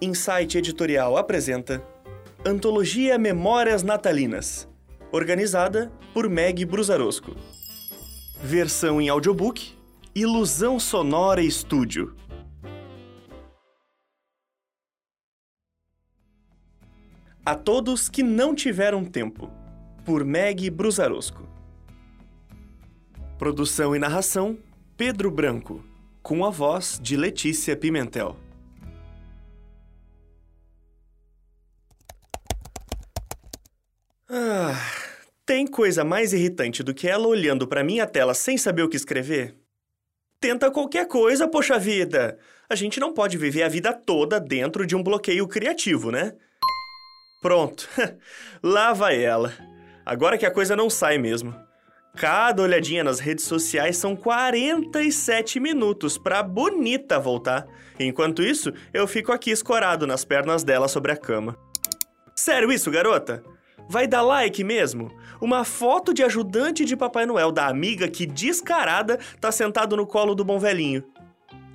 Insight Editorial apresenta Antologia Memórias Natalinas, organizada por Meg Brusarosco. Versão em audiobook Ilusão Sonora Estúdio. A todos que não tiveram tempo, por Meg Brusarosco. Produção e narração Pedro Branco, com a voz de Letícia Pimentel. Tem coisa mais irritante do que ela olhando para minha tela sem saber o que escrever? Tenta qualquer coisa, poxa vida! A gente não pode viver a vida toda dentro de um bloqueio criativo, né? Pronto, lá vai ela. Agora que a coisa não sai mesmo. Cada olhadinha nas redes sociais são 47 minutos pra bonita voltar. Enquanto isso, eu fico aqui escorado nas pernas dela sobre a cama. Sério isso, garota? Vai dar like mesmo? Uma foto de ajudante de Papai Noel da amiga que descarada tá sentado no colo do bom velhinho.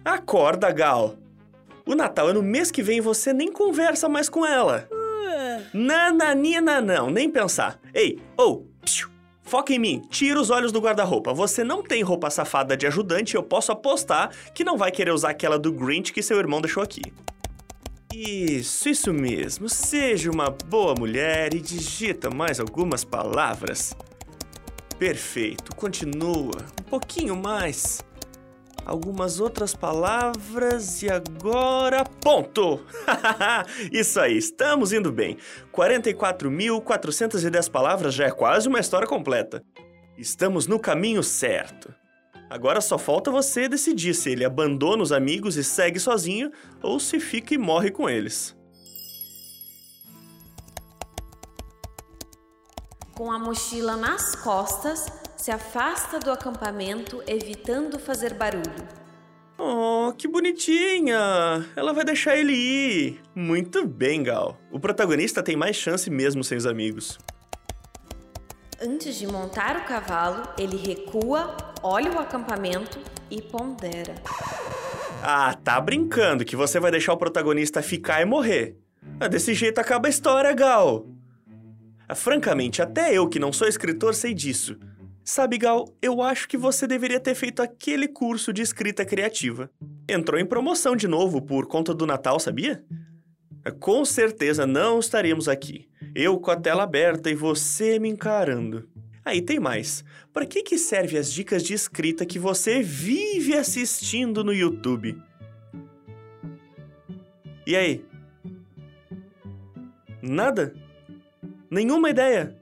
Acorda, Gal. O Natal é no mês que vem e você nem conversa mais com ela. Nananina não, nem pensar. Ei, ou, oh, foca em mim, tira os olhos do guarda-roupa. Você não tem roupa safada de ajudante e eu posso apostar que não vai querer usar aquela do Grinch que seu irmão deixou aqui. Isso, isso mesmo. Seja uma boa mulher e digita mais algumas palavras. Perfeito, continua. Um pouquinho mais. Algumas outras palavras e agora. Ponto! isso aí, estamos indo bem. 44.410 palavras já é quase uma história completa. Estamos no caminho certo. Agora só falta você decidir se ele abandona os amigos e segue sozinho ou se fica e morre com eles. Com a mochila nas costas, se afasta do acampamento, evitando fazer barulho. Oh, que bonitinha! Ela vai deixar ele ir. Muito bem, Gal. O protagonista tem mais chance mesmo sem os amigos. Antes de montar o cavalo, ele recua, olha o acampamento e pondera. Ah, tá brincando que você vai deixar o protagonista ficar e morrer. Ah, desse jeito acaba a história, Gal. Ah, francamente, até eu que não sou escritor sei disso. Sabe, Gal, eu acho que você deveria ter feito aquele curso de escrita criativa. Entrou em promoção de novo por conta do Natal, sabia? Com certeza não estaríamos aqui. Eu com a tela aberta e você me encarando. Aí tem mais. Para que que serve as dicas de escrita que você vive assistindo no YouTube? E aí? Nada? Nenhuma ideia?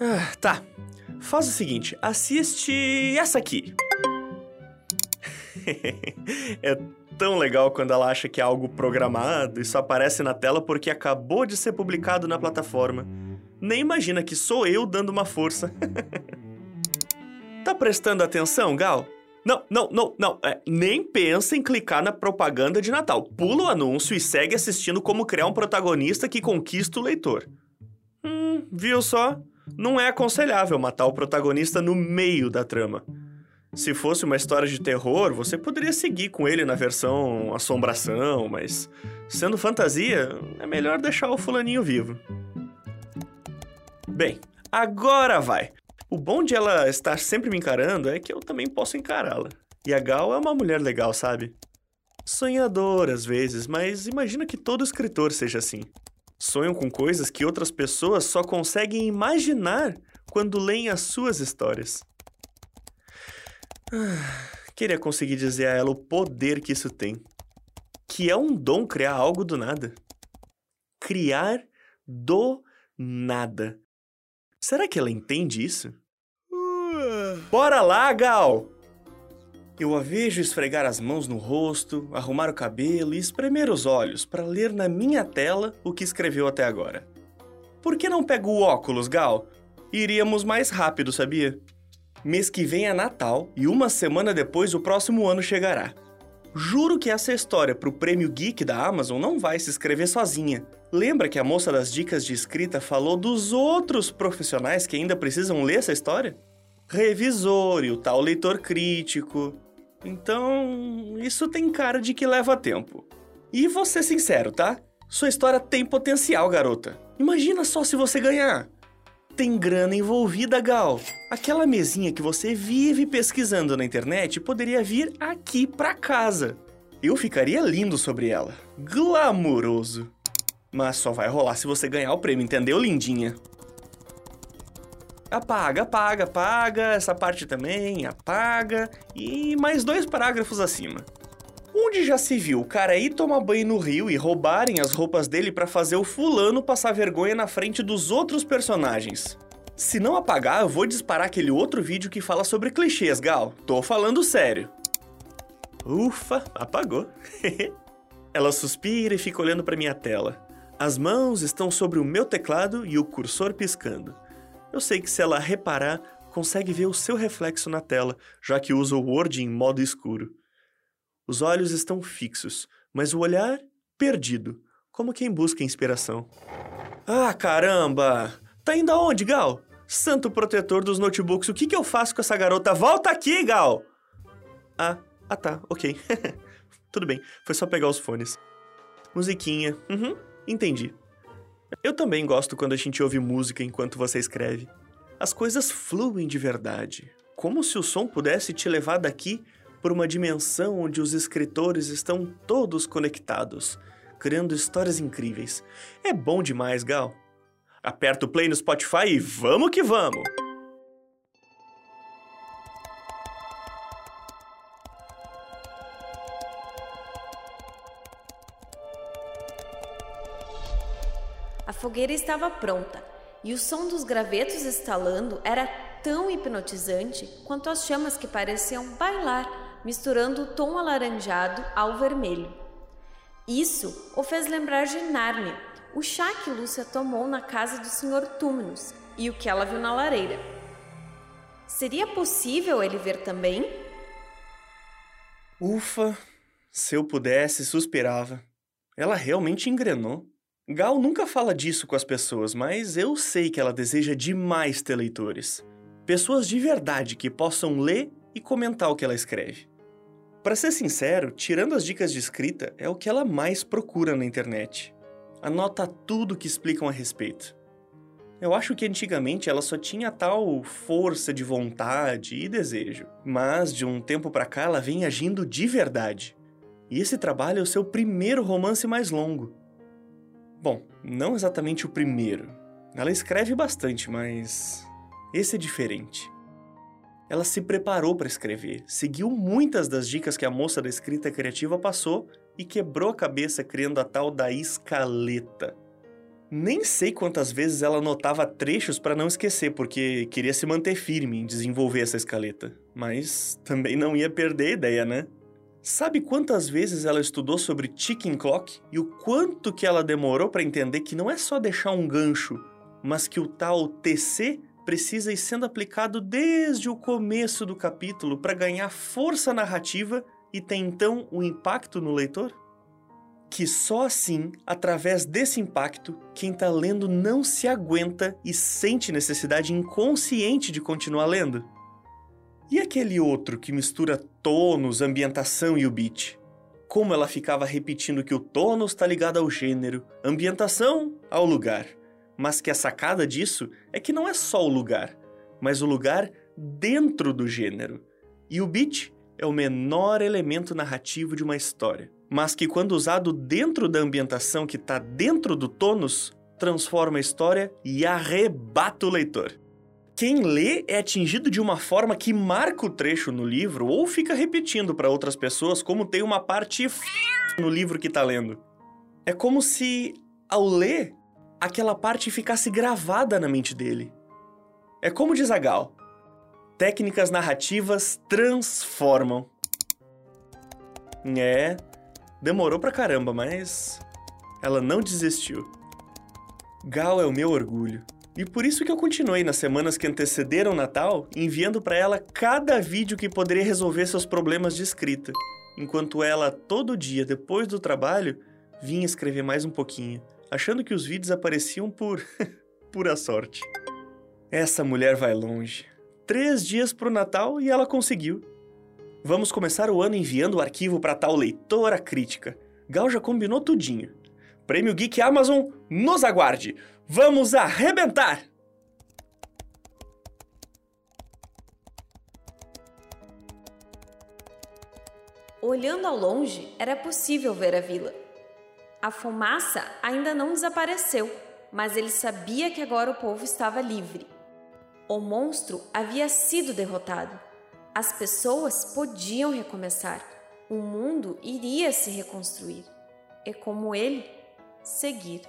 Ah, tá. Faz o seguinte, assiste essa aqui. é tão legal quando ela acha que é algo programado e só aparece na tela porque acabou de ser publicado na plataforma. Nem imagina que sou eu dando uma força. tá prestando atenção, Gal? Não, não, não, não. É, nem pensa em clicar na propaganda de Natal. Pula o anúncio e segue assistindo como criar um protagonista que conquista o leitor. Hum, viu só? Não é aconselhável matar o protagonista no meio da trama. Se fosse uma história de terror, você poderia seguir com ele na versão assombração, mas sendo fantasia, é melhor deixar o fulaninho vivo. Bem, agora vai. O bom de ela estar sempre me encarando é que eu também posso encará-la. E a Gal é uma mulher legal, sabe? Sonhadora às vezes, mas imagina que todo escritor seja assim. Sonham com coisas que outras pessoas só conseguem imaginar quando leem as suas histórias. Ah, queria conseguir dizer a ela o poder que isso tem. Que é um dom criar algo do nada. Criar do nada. Será que ela entende isso? Bora lá, Gal! Eu a vejo esfregar as mãos no rosto, arrumar o cabelo e espremer os olhos para ler na minha tela o que escreveu até agora. Por que não pega o óculos, Gal? Iríamos mais rápido, sabia? Mês que vem é Natal e uma semana depois o próximo ano chegará. Juro que essa história pro prêmio Geek da Amazon não vai se escrever sozinha. Lembra que a moça das dicas de escrita falou dos outros profissionais que ainda precisam ler essa história? Revisor e o tal leitor crítico. Então, isso tem cara de que leva tempo. E vou ser sincero, tá? Sua história tem potencial, garota. Imagina só se você ganhar. Tem grana envolvida, Gal. Aquela mesinha que você vive pesquisando na internet poderia vir aqui pra casa. Eu ficaria lindo sobre ela. Glamouroso. Mas só vai rolar se você ganhar o prêmio, entendeu, lindinha? Apaga, apaga, apaga, essa parte também, apaga, e mais dois parágrafos acima. Onde já se viu o cara ir tomar banho no rio e roubarem as roupas dele para fazer o fulano passar vergonha na frente dos outros personagens? Se não apagar, eu vou disparar aquele outro vídeo que fala sobre clichês, Gal. Tô falando sério. Ufa, apagou. Ela suspira e fica olhando para minha tela. As mãos estão sobre o meu teclado e o cursor piscando. Eu sei que se ela reparar, consegue ver o seu reflexo na tela, já que usa o Word em modo escuro. Os olhos estão fixos, mas o olhar perdido, como quem busca inspiração. Ah, caramba! Tá indo aonde, Gal? Santo protetor dos notebooks, o que, que eu faço com essa garota? Volta aqui, Gal! Ah, ah tá, ok. Tudo bem, foi só pegar os fones. Musiquinha, uhum, entendi. Eu também gosto quando a gente ouve música enquanto você escreve. As coisas fluem de verdade, como se o som pudesse te levar daqui por uma dimensão onde os escritores estão todos conectados, criando histórias incríveis. É bom demais, Gal. Aperta o play no Spotify e vamos que vamos! A fogueira estava pronta e o som dos gravetos estalando era tão hipnotizante quanto as chamas que pareciam bailar, misturando o tom alaranjado ao vermelho. Isso o fez lembrar de Nárnia, o chá que Lúcia tomou na casa do Sr. Túminos e o que ela viu na lareira. Seria possível ele ver também? Ufa, se eu pudesse, suspirava. Ela realmente engrenou. Gal nunca fala disso com as pessoas, mas eu sei que ela deseja demais ter leitores. Pessoas de verdade que possam ler e comentar o que ela escreve. Para ser sincero, tirando as dicas de escrita, é o que ela mais procura na internet. Anota tudo que explicam a respeito. Eu acho que antigamente ela só tinha tal força de vontade e desejo, mas de um tempo para cá ela vem agindo de verdade. E esse trabalho é o seu primeiro romance mais longo. Bom, não exatamente o primeiro. Ela escreve bastante, mas esse é diferente. Ela se preparou para escrever, seguiu muitas das dicas que a moça da escrita criativa passou e quebrou a cabeça criando a tal da escaleta. Nem sei quantas vezes ela anotava trechos para não esquecer, porque queria se manter firme em desenvolver essa escaleta. Mas também não ia perder a ideia, né? Sabe quantas vezes ela estudou sobre ticking clock e o quanto que ela demorou para entender que não é só deixar um gancho, mas que o tal TC precisa ir sendo aplicado desde o começo do capítulo para ganhar força narrativa e ter então um impacto no leitor? Que só assim, através desse impacto, quem está lendo não se aguenta e sente necessidade inconsciente de continuar lendo. E aquele outro que mistura tônus, ambientação e o beat? Como ela ficava repetindo que o tônus está ligado ao gênero, ambientação ao lugar. Mas que a sacada disso é que não é só o lugar, mas o lugar dentro do gênero. E o beat é o menor elemento narrativo de uma história, mas que quando usado dentro da ambientação que está dentro do tônus, transforma a história e arrebata o leitor. Quem lê é atingido de uma forma que marca o trecho no livro ou fica repetindo para outras pessoas como tem uma parte f... no livro que está lendo. É como se, ao ler, aquela parte ficasse gravada na mente dele. É como diz a Gal, técnicas narrativas transformam. É, demorou pra caramba, mas ela não desistiu. Gal é o meu orgulho. E por isso que eu continuei nas semanas que antecederam o Natal, enviando para ela cada vídeo que poderia resolver seus problemas de escrita, enquanto ela todo dia depois do trabalho vinha escrever mais um pouquinho, achando que os vídeos apareciam por pura sorte. Essa mulher vai longe. Três dias pro Natal e ela conseguiu. Vamos começar o ano enviando o arquivo para tal leitora crítica. Gal já combinou tudinho. Prêmio Geek Amazon, nos aguarde! Vamos arrebentar! Olhando ao longe, era possível ver a vila. A fumaça ainda não desapareceu, mas ele sabia que agora o povo estava livre. O monstro havia sido derrotado. As pessoas podiam recomeçar. O mundo iria se reconstruir. E como ele, seguir.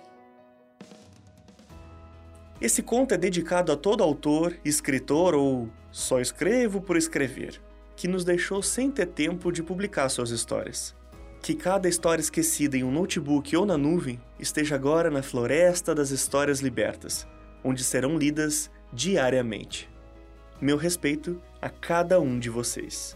Esse conto é dedicado a todo autor, escritor ou só escrevo por escrever, que nos deixou sem ter tempo de publicar suas histórias. Que cada história esquecida em um notebook ou na nuvem esteja agora na floresta das histórias libertas, onde serão lidas diariamente. Meu respeito a cada um de vocês.